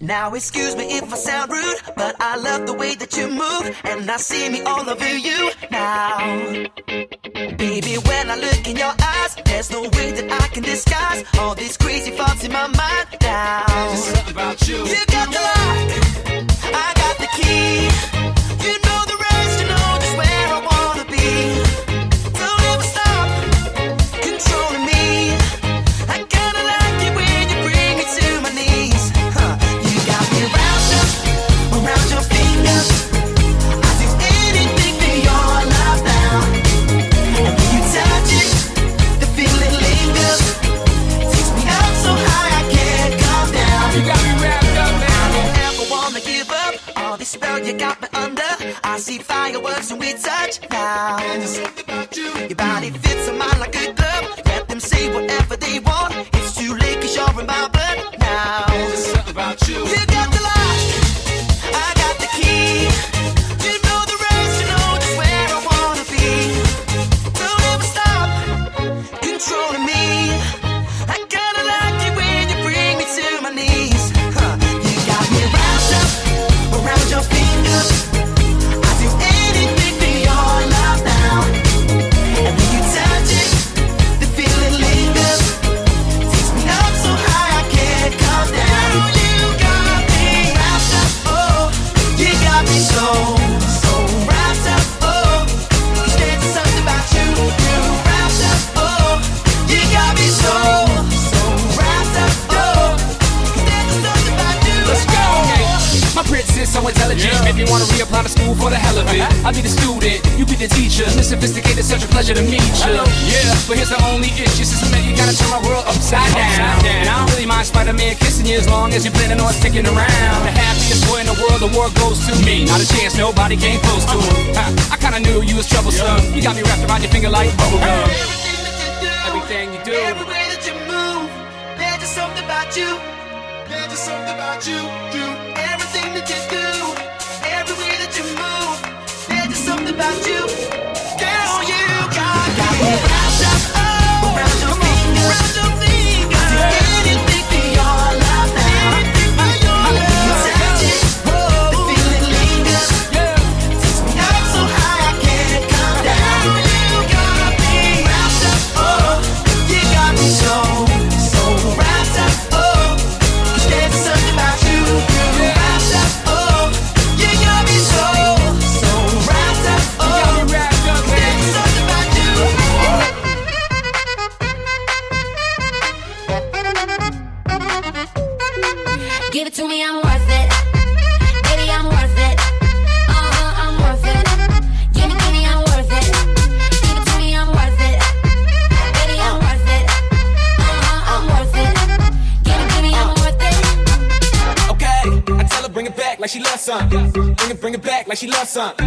Now, excuse me if I sound rude, but I love the way that you move, and I see me all over you now. Baby, when I look in your eyes, there's no way that I can disguise all these crazy thoughts in my mind now. There's something about you. You got the lock, I got the key. You know. fireworks when we touch now. Your body fits a mine like a glove. I wanna reapply to school for the hell of it. I'll be the student, you be the teacher. Miss Sophisticated, such a pleasure to meet you. Yeah, but here's the only issue. Since I met you, gotta turn my world upside down. And I don't really mind Spider-Man kissing you as long as you're planning on sticking around. The happiest boy in the world, the world goes to me. Not a chance, nobody came close to it. I kinda knew you was troublesome. You got me wrapped around your finger like bubblegum. Everything you do, every way that you move, there's just something about you. There's just something about you. about you. sun.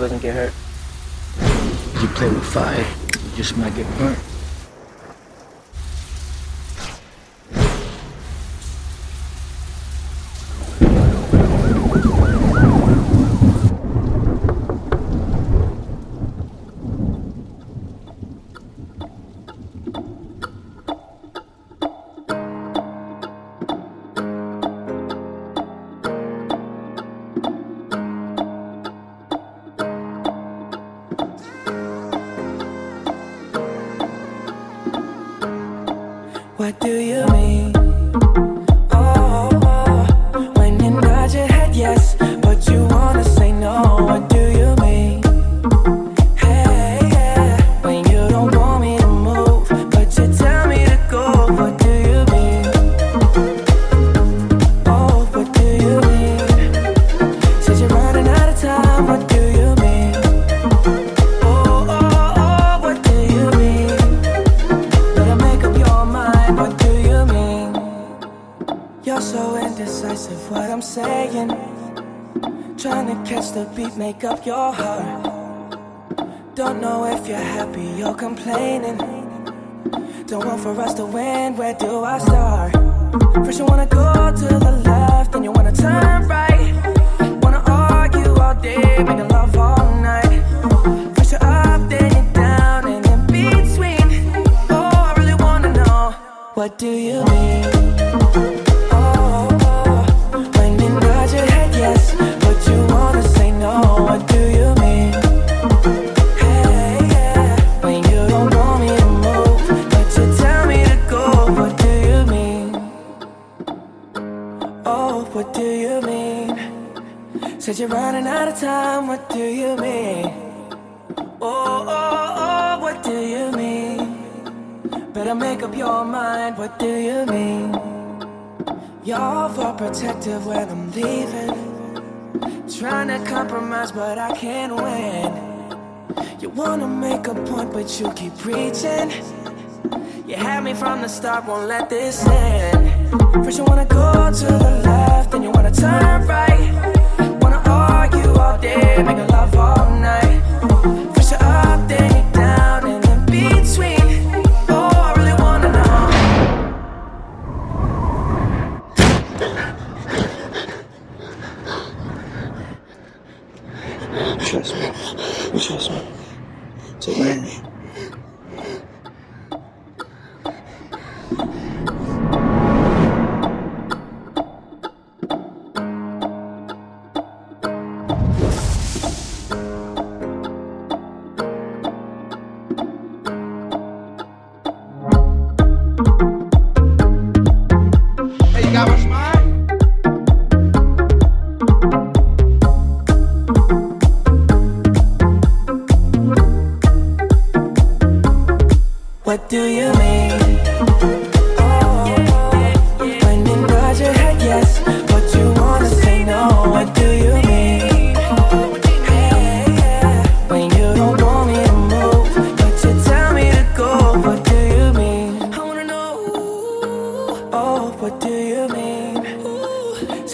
Doesn't get hurt? make up your heart. Don't know if you're happy or complaining. Don't want for us to win, where do I start? First, you wanna go to the left, then you wanna turn right. Wanna argue all day, make a time, what do you mean? Oh, oh, oh, what do you mean? Better make up your mind, what do you mean? You're for protective when I'm leaving. Trying to compromise, but I can't win. You wanna make a point, but you keep preaching. You had me from the start, won't let this end. First, you wanna go to the left, then you wanna turn right day, making love all night.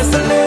es el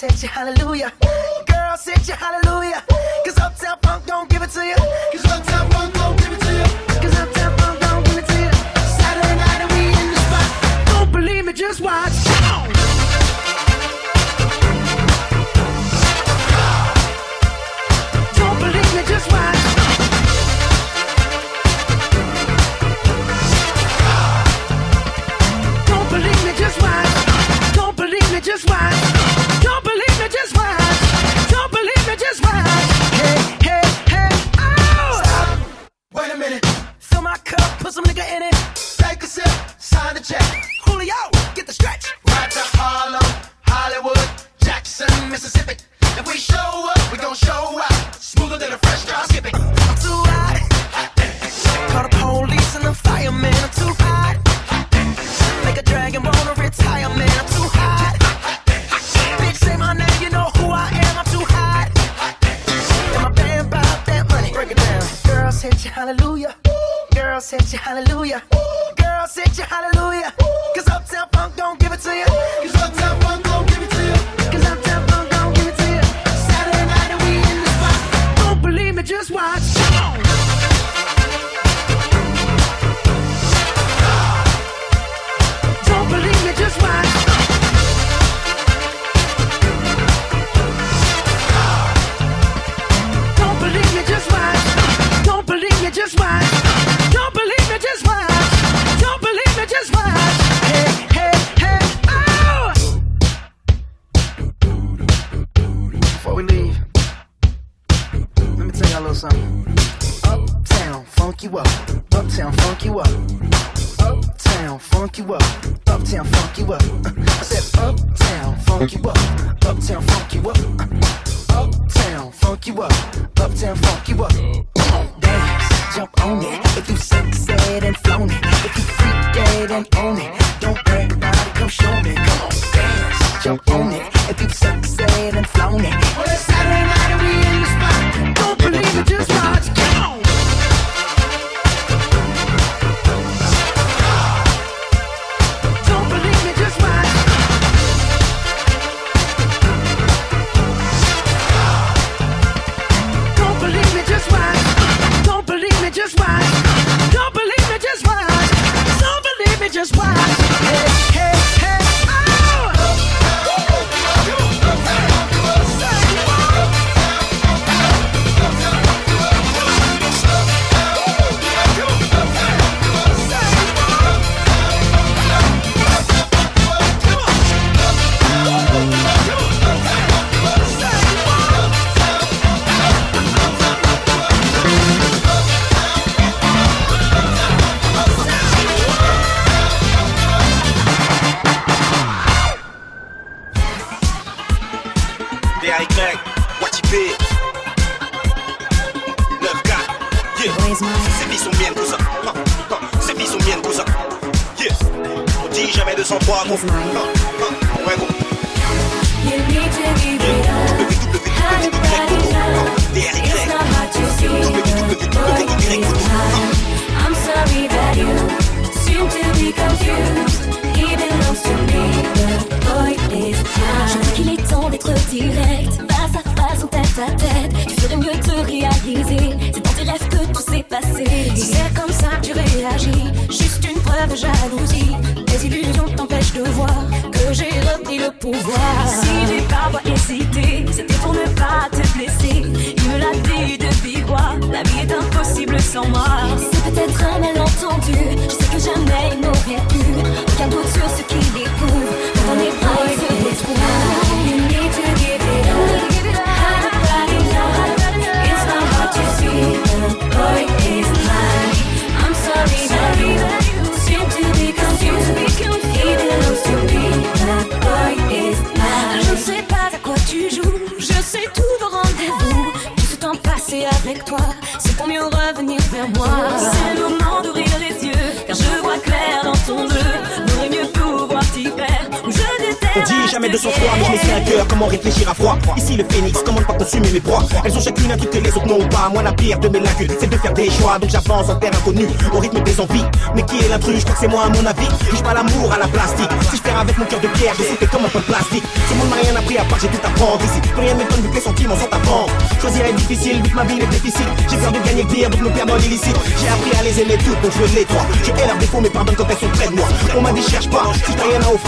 Hit you, hallelujah. Girl, hit you, hallelujah. un terre inconnu, au rythme des envies. Mais qui est l'intrus? Je crois que c'est moi à mon avis. Juge pas l'amour à la plastique. Si je perds avec mon cœur de pierre, je sautais comme un peu de plastique. Ce monde m'a rien appris à part j'ai tout à ici. Plus rien m'étonne vu que les sentiments sont à prendre. Choisir est difficile vu que ma vie est difficile. J'ai peur de gagner pire donc me perdre dans l'illicite. J'ai appris à les aimer toutes donc je les trois. Je hais leurs défauts mais pardonne quand elles sont près de moi. On m'a dit cherche pas, si t'as rien à offrir.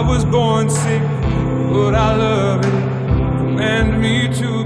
I was born sick, but I love it. Command me to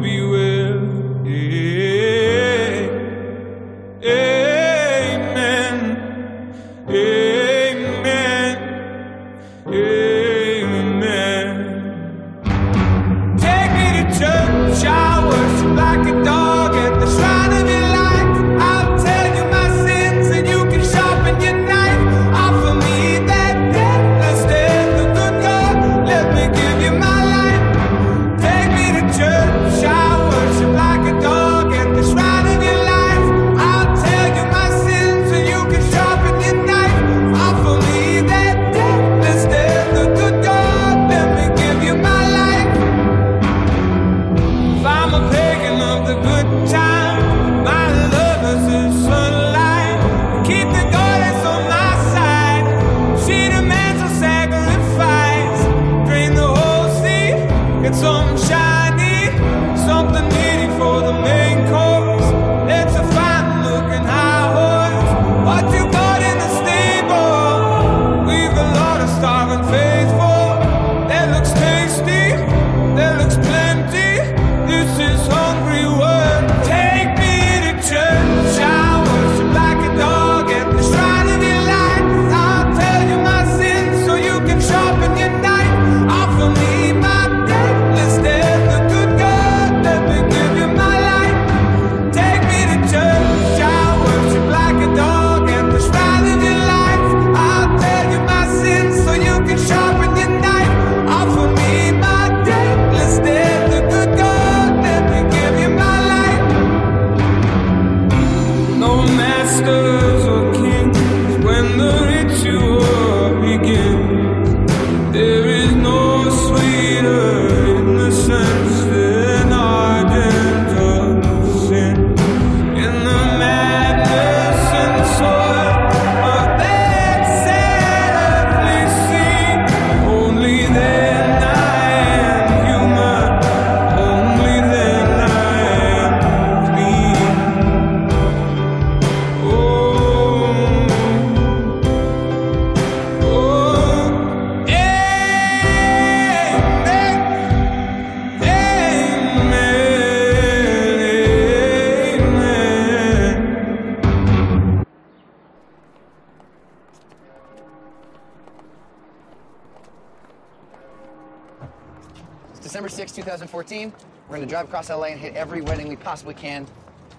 hit every wedding we possibly can.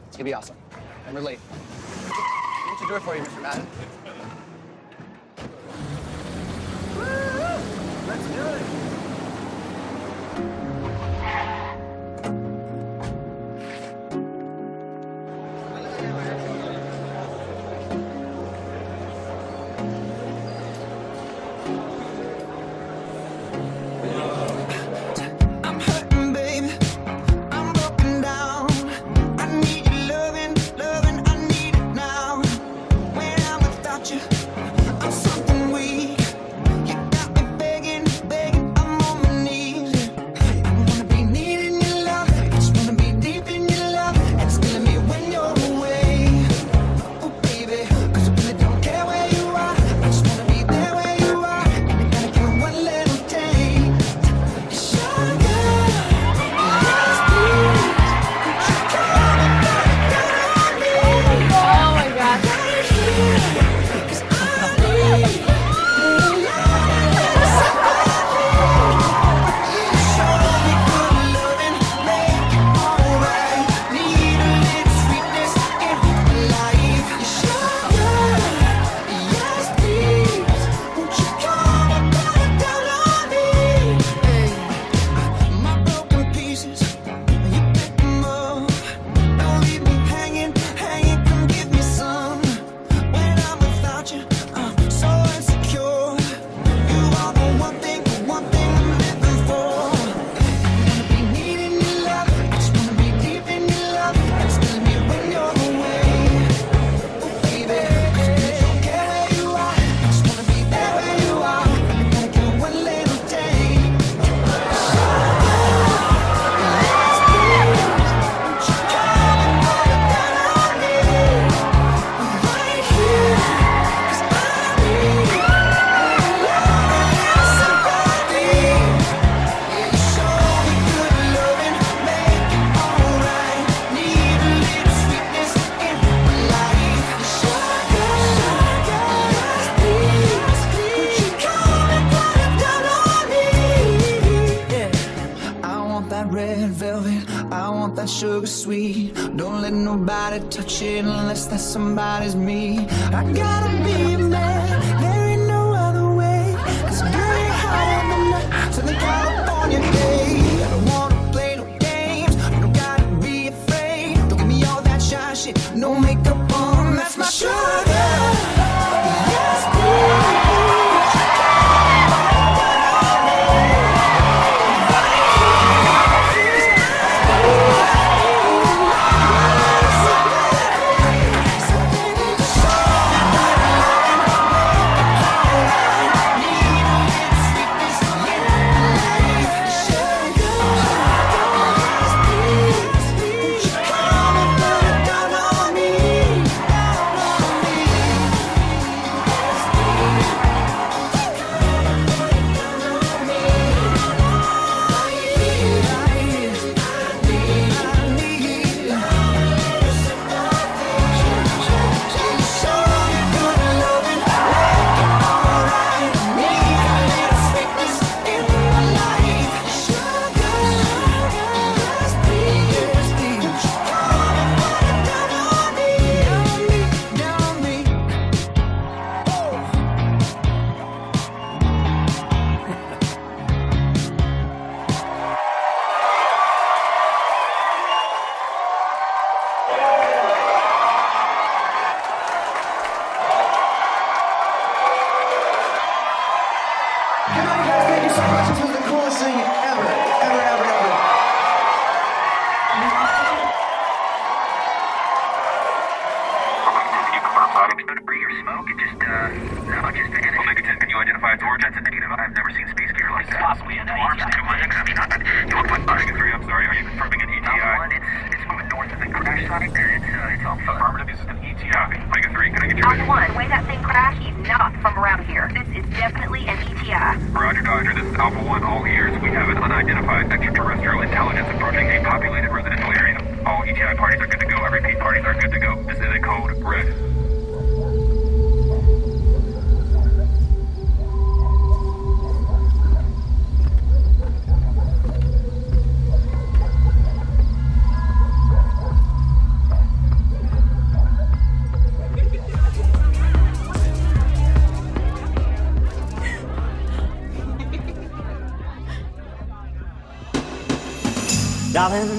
It's gonna be awesome. And we're late.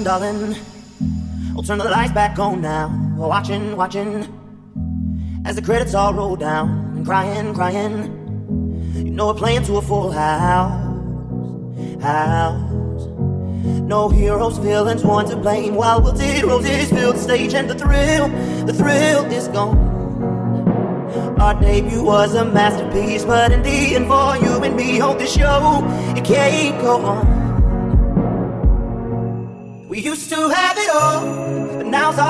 Darling, I'll turn the lights back on now. We're watching, watching as the credits all roll down and crying, crying. You know we're playing to a full house, house. No heroes, villains, one to blame. While wilted roses fill the stage, and the thrill, the thrill is gone. Our debut was a masterpiece, but in the end, for you and me on this show, it can't go on.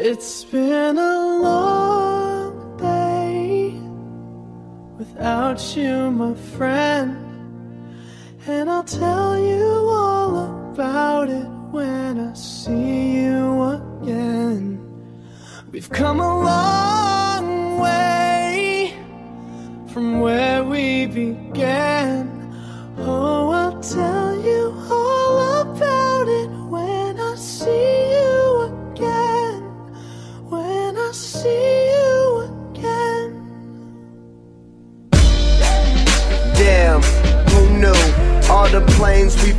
It's been a long day without you, my friend. And I'll tell you all about it when I see you again. We've come a long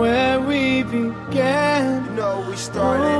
where we began. You know we started.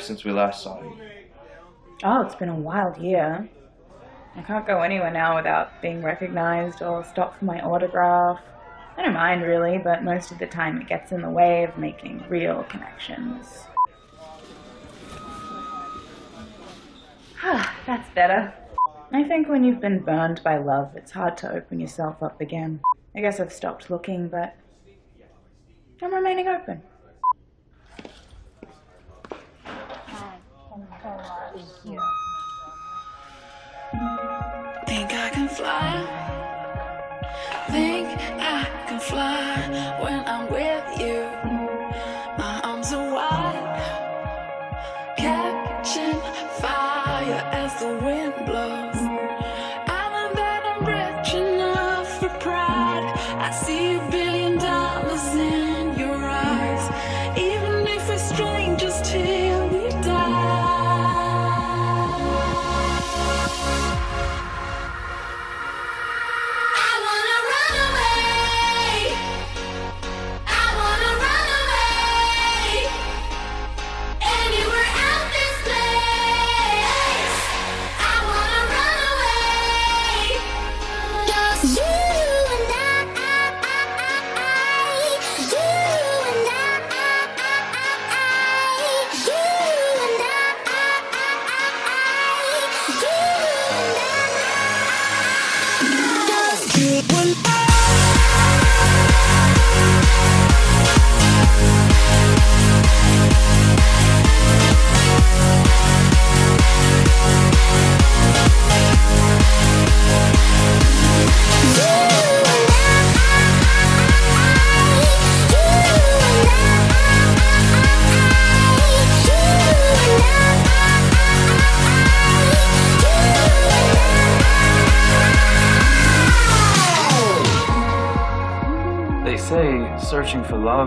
Since we last saw you. Oh, it's been a wild year. I can't go anywhere now without being recognized or stopped for my autograph. I don't mind really, but most of the time it gets in the way of making real connections. That's better. I think when you've been burned by love, it's hard to open yourself up again. I guess I've stopped looking, but I'm remaining open. Think I can fly. Think I can fly when I'm with you. My arms are wide, catching fire as the wind blows. I know that I'm rich enough for pride. I see you, Billy.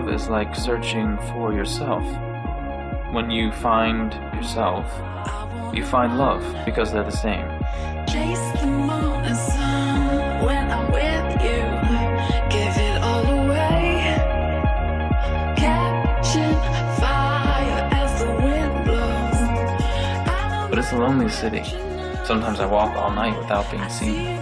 love is like searching for yourself. When you find yourself, you find love because they're the same. Chase the sun when I'm with you. Give it all away. Catching fire as the wind blows. But it's a lonely city. Sometimes I walk all night without being seen.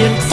audience.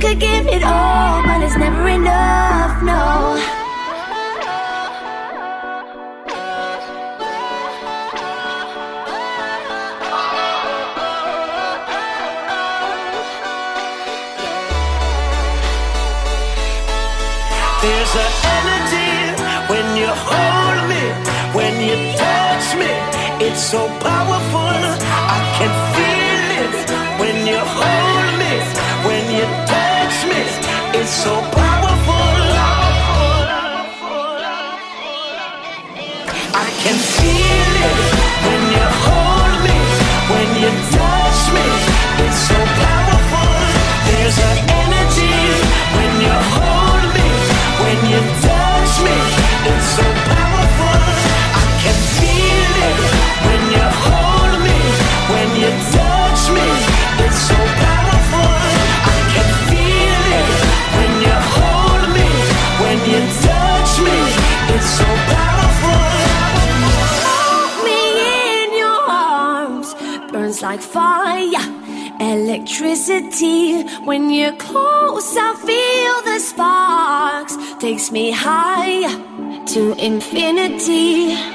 could give it all, but it's never enough, no. There's an energy when you hold me, when you touch me, it's so powerful. electricity. When you're close, I feel the sparks. Takes me high to infinity.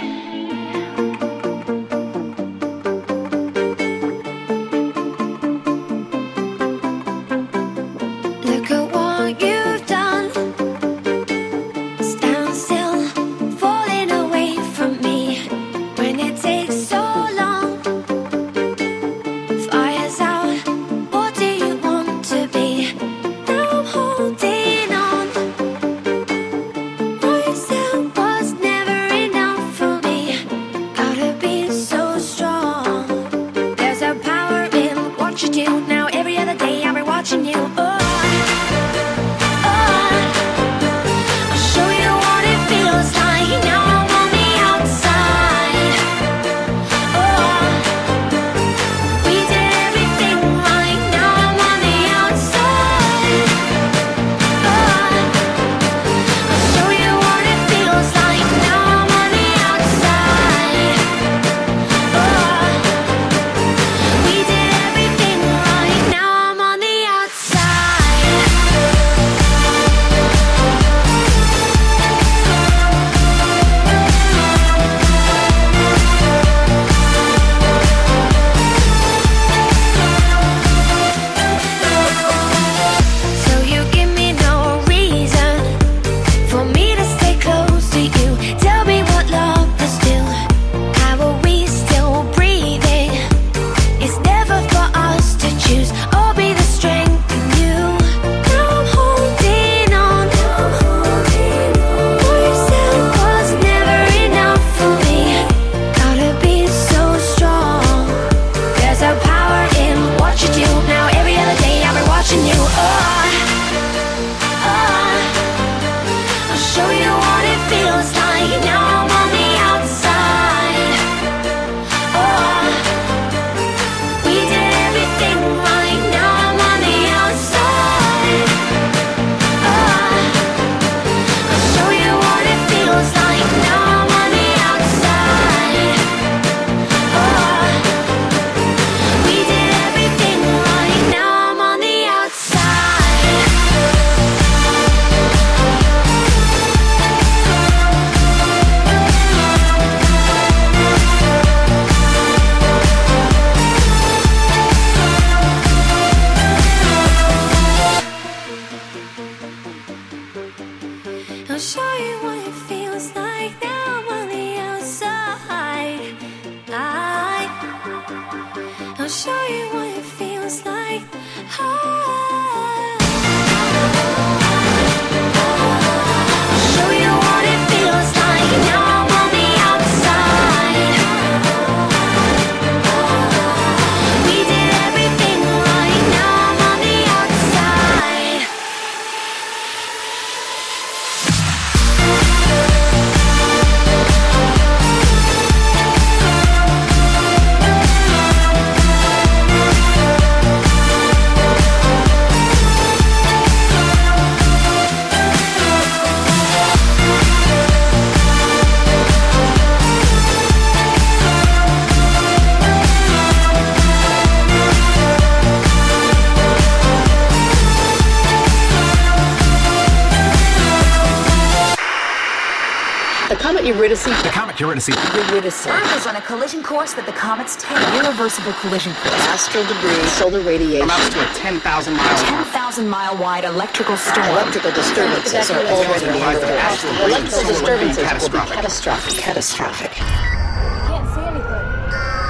to see. The comet, you're in a see. You're to see. Earth is on a collision course with the comet's tail. Irreversible collision course. Astral debris. Solar radiation. Amounts to a 10,000 mile. 10,000 mile wide electrical storm. Electrical disturbances are already Electrical, electrical disturbances will be catastrophic. Catastrophic. Catastrophic. You can't see anything.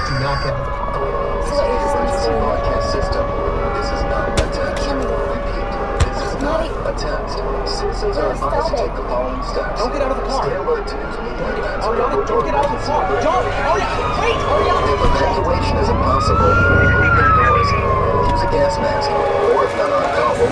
Do not get Citizens are advised to take the following steps. Don't get out of the car. Stay alert to news media events. Hurry up, don't get out of the car. Don't, Oh up, wait, Oh up. If evacuation is impossible, make noise. Use a gas mask, or if none are available,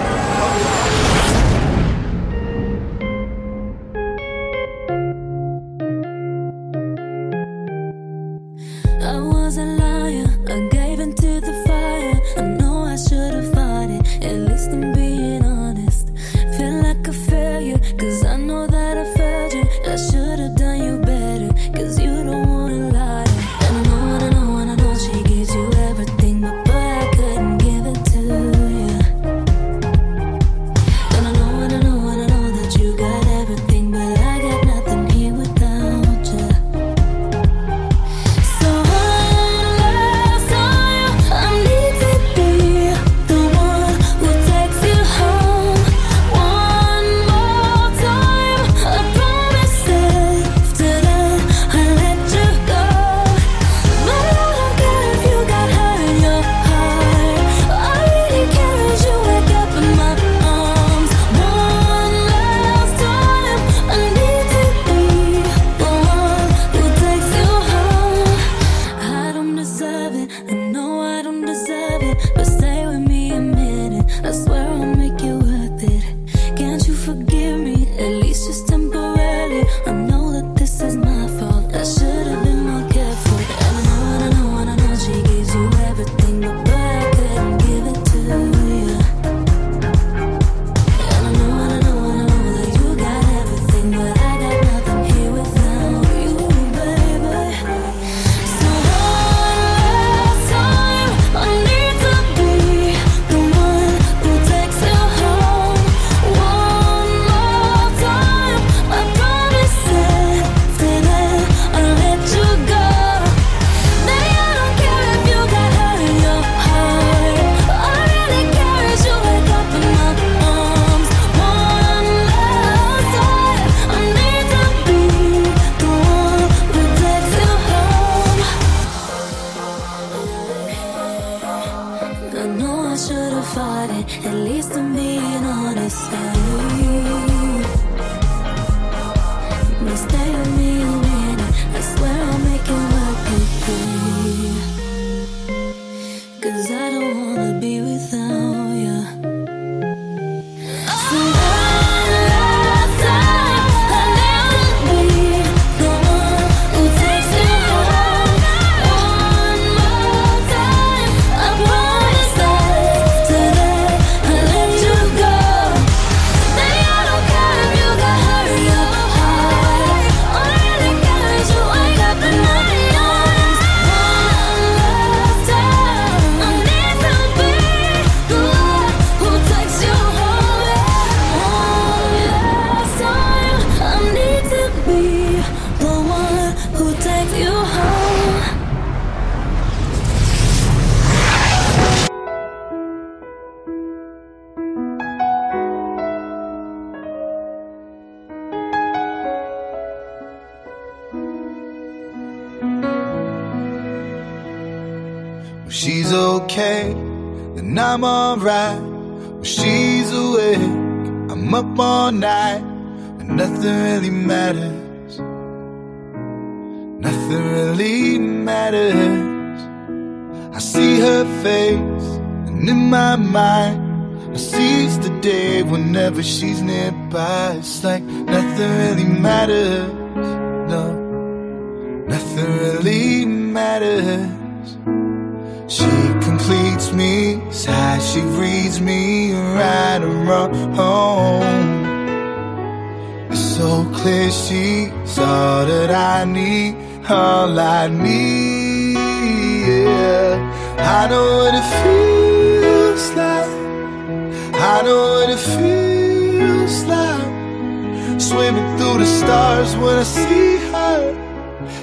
swimming through the stars when I see her.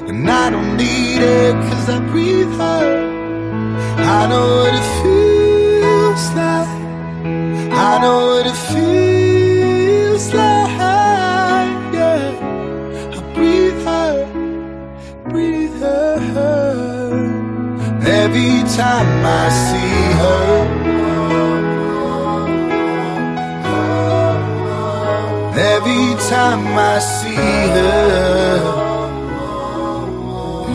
And I don't need it cause I breathe her. I know what it feels like. I know what it feels like. Yeah. I breathe her, breathe her. Every time I see her. every time I see her.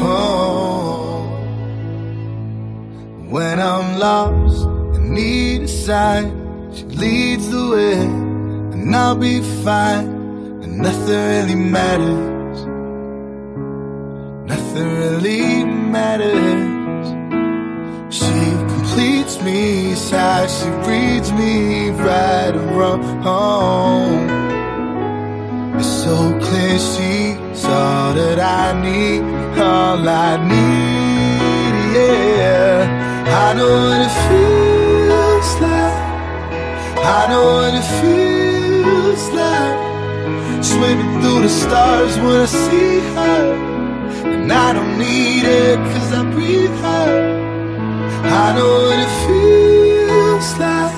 Oh. When I'm lost and need a sign, she leads the way, and I'll be fine. And nothing really matters. Nothing really matters. She completes me, sighs, she reads me right and wrong so clear she saw that I need all I need, yeah. I know what it feels like. I know what it feels like. Swimming through the stars when I see her. And I don't need it cause I breathe her. I know what it feels like.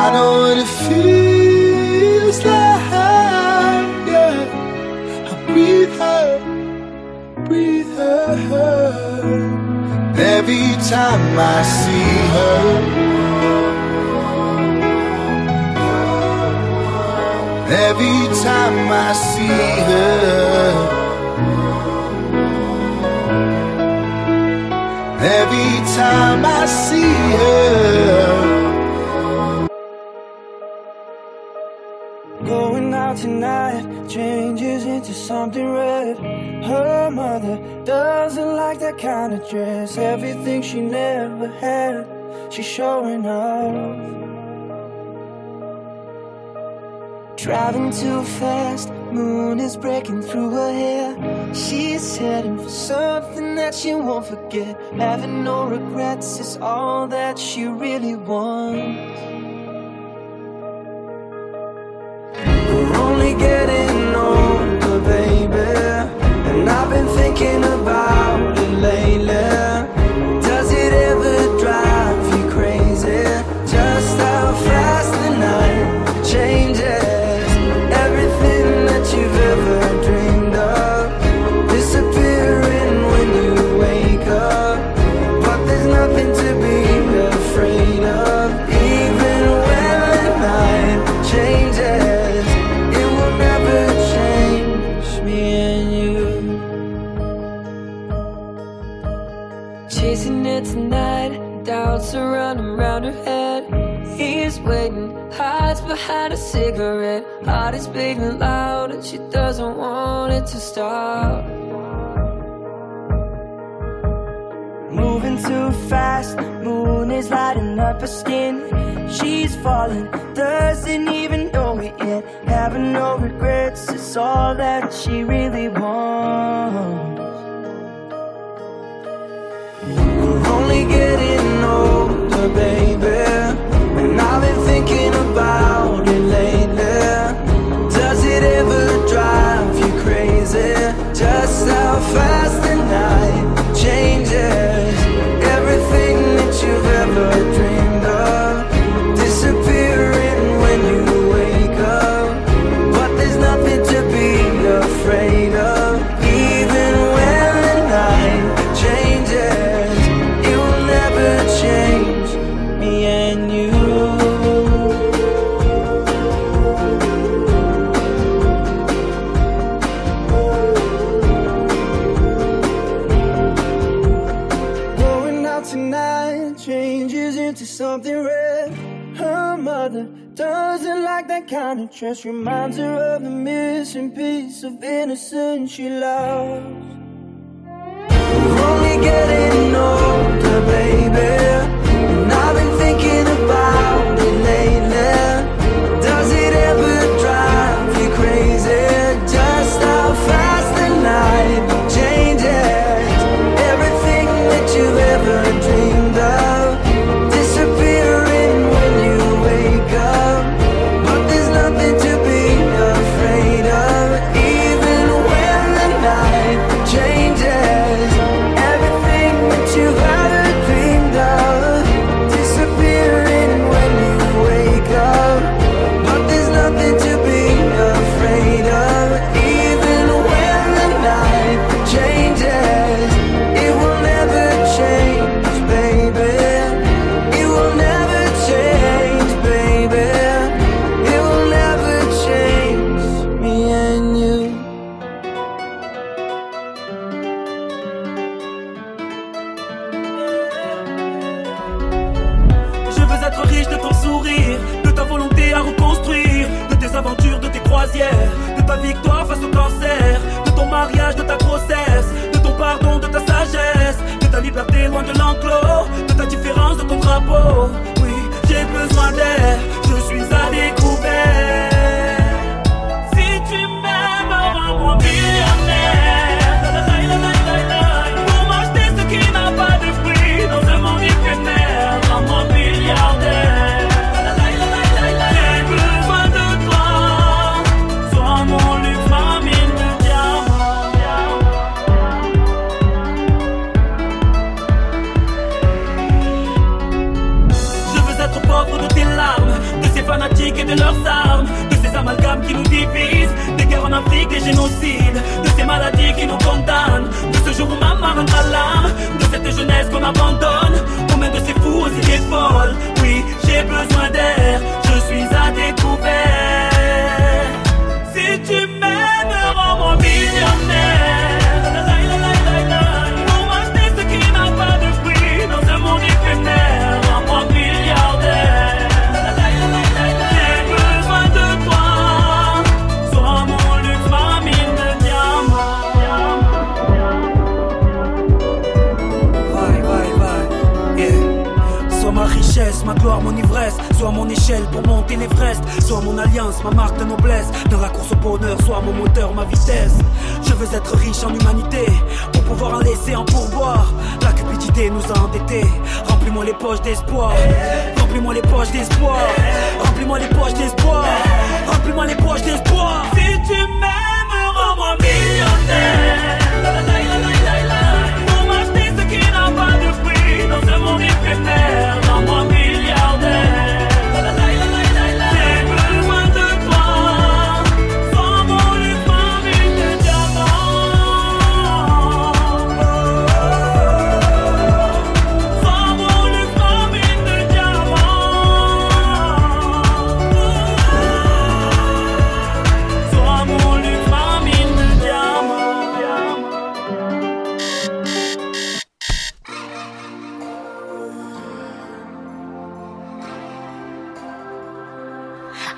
I know what it feels like. every time I see her, every time I see her, every time I see her. out tonight changes into something red. Her mother doesn't like that kind of dress. Everything she never had, she's showing off. Driving too fast, moon is breaking through her hair. She's heading for something that she won't forget. Having no regrets is all that she really wants. getting older, baby, and I've been thinking about.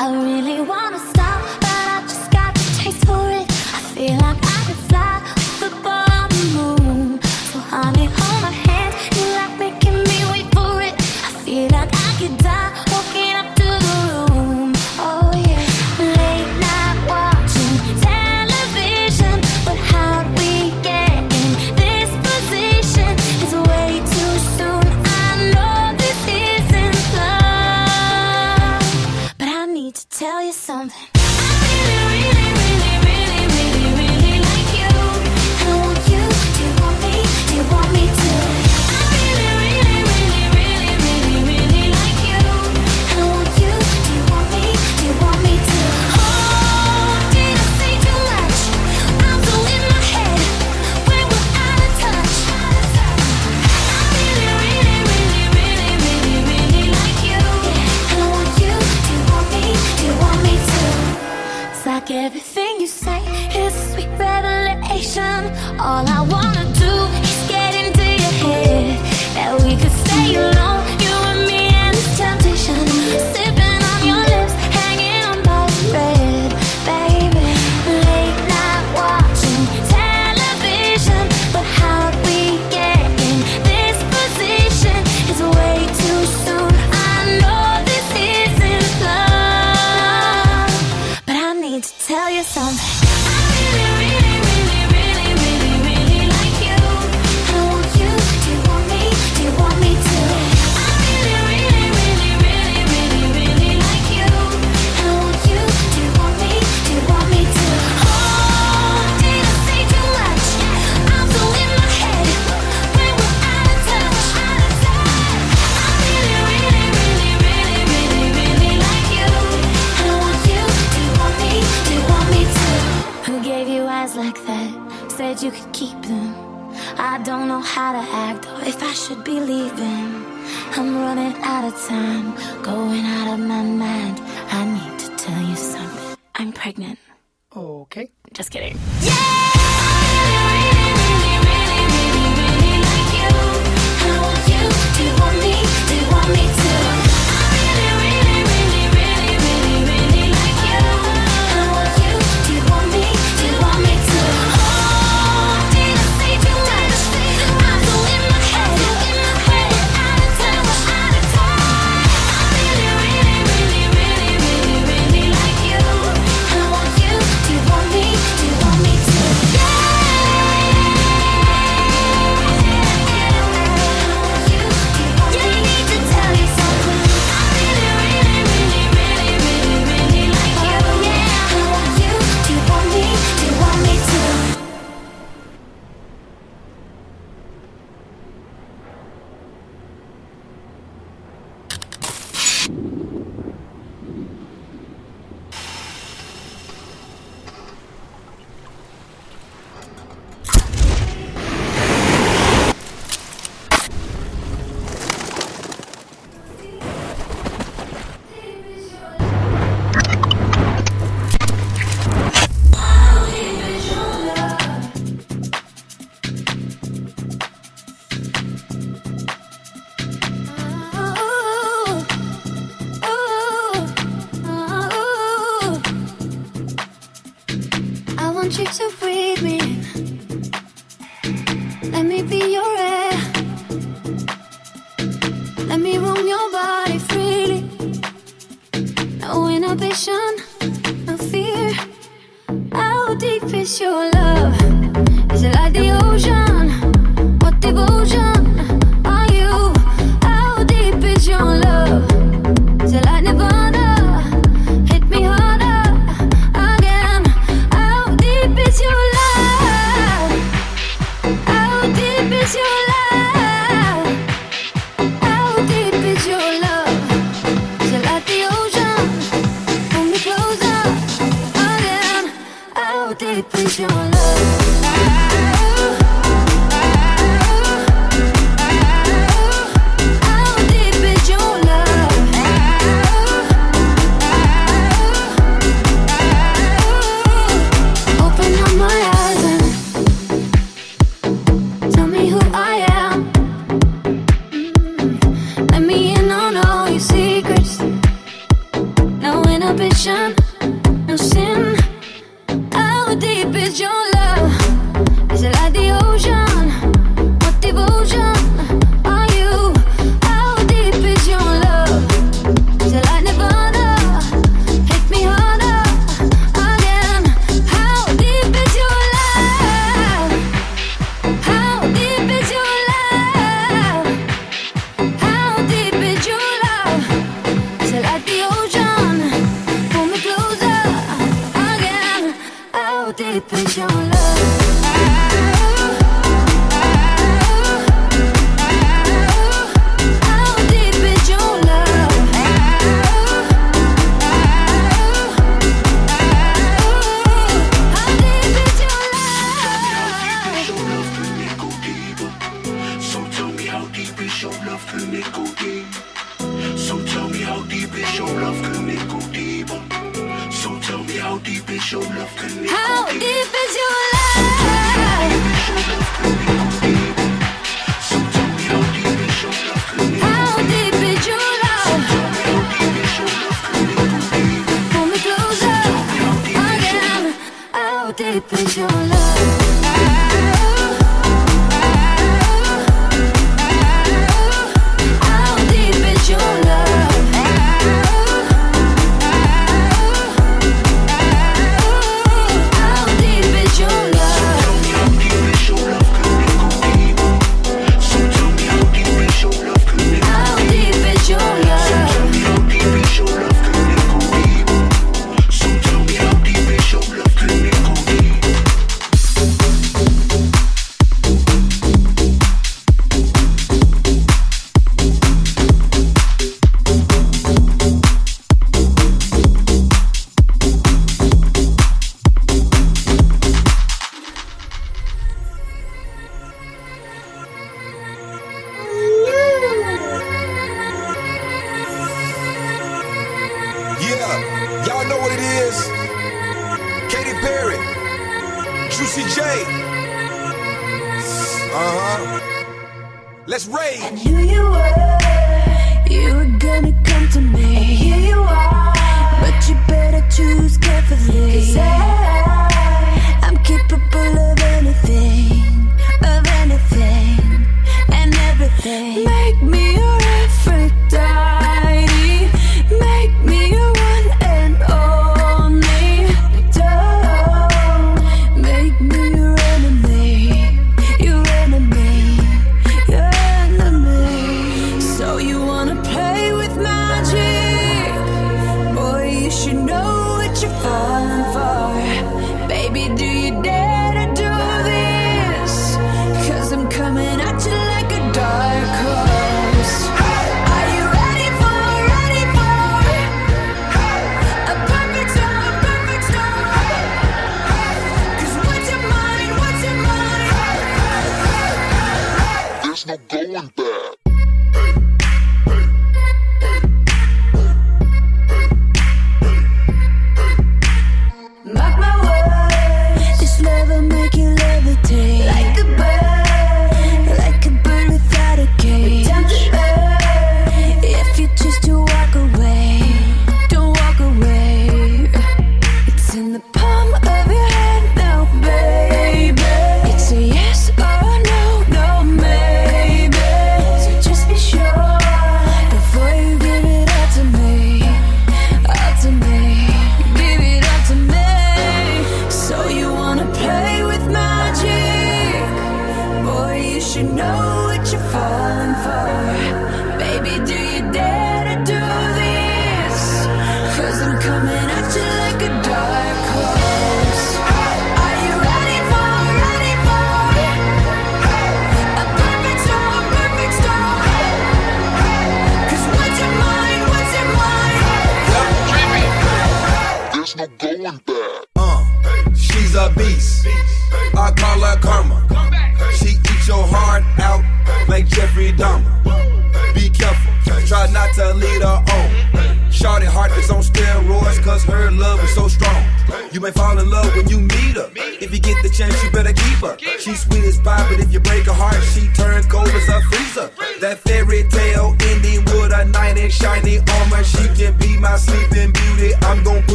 I really wanna stop,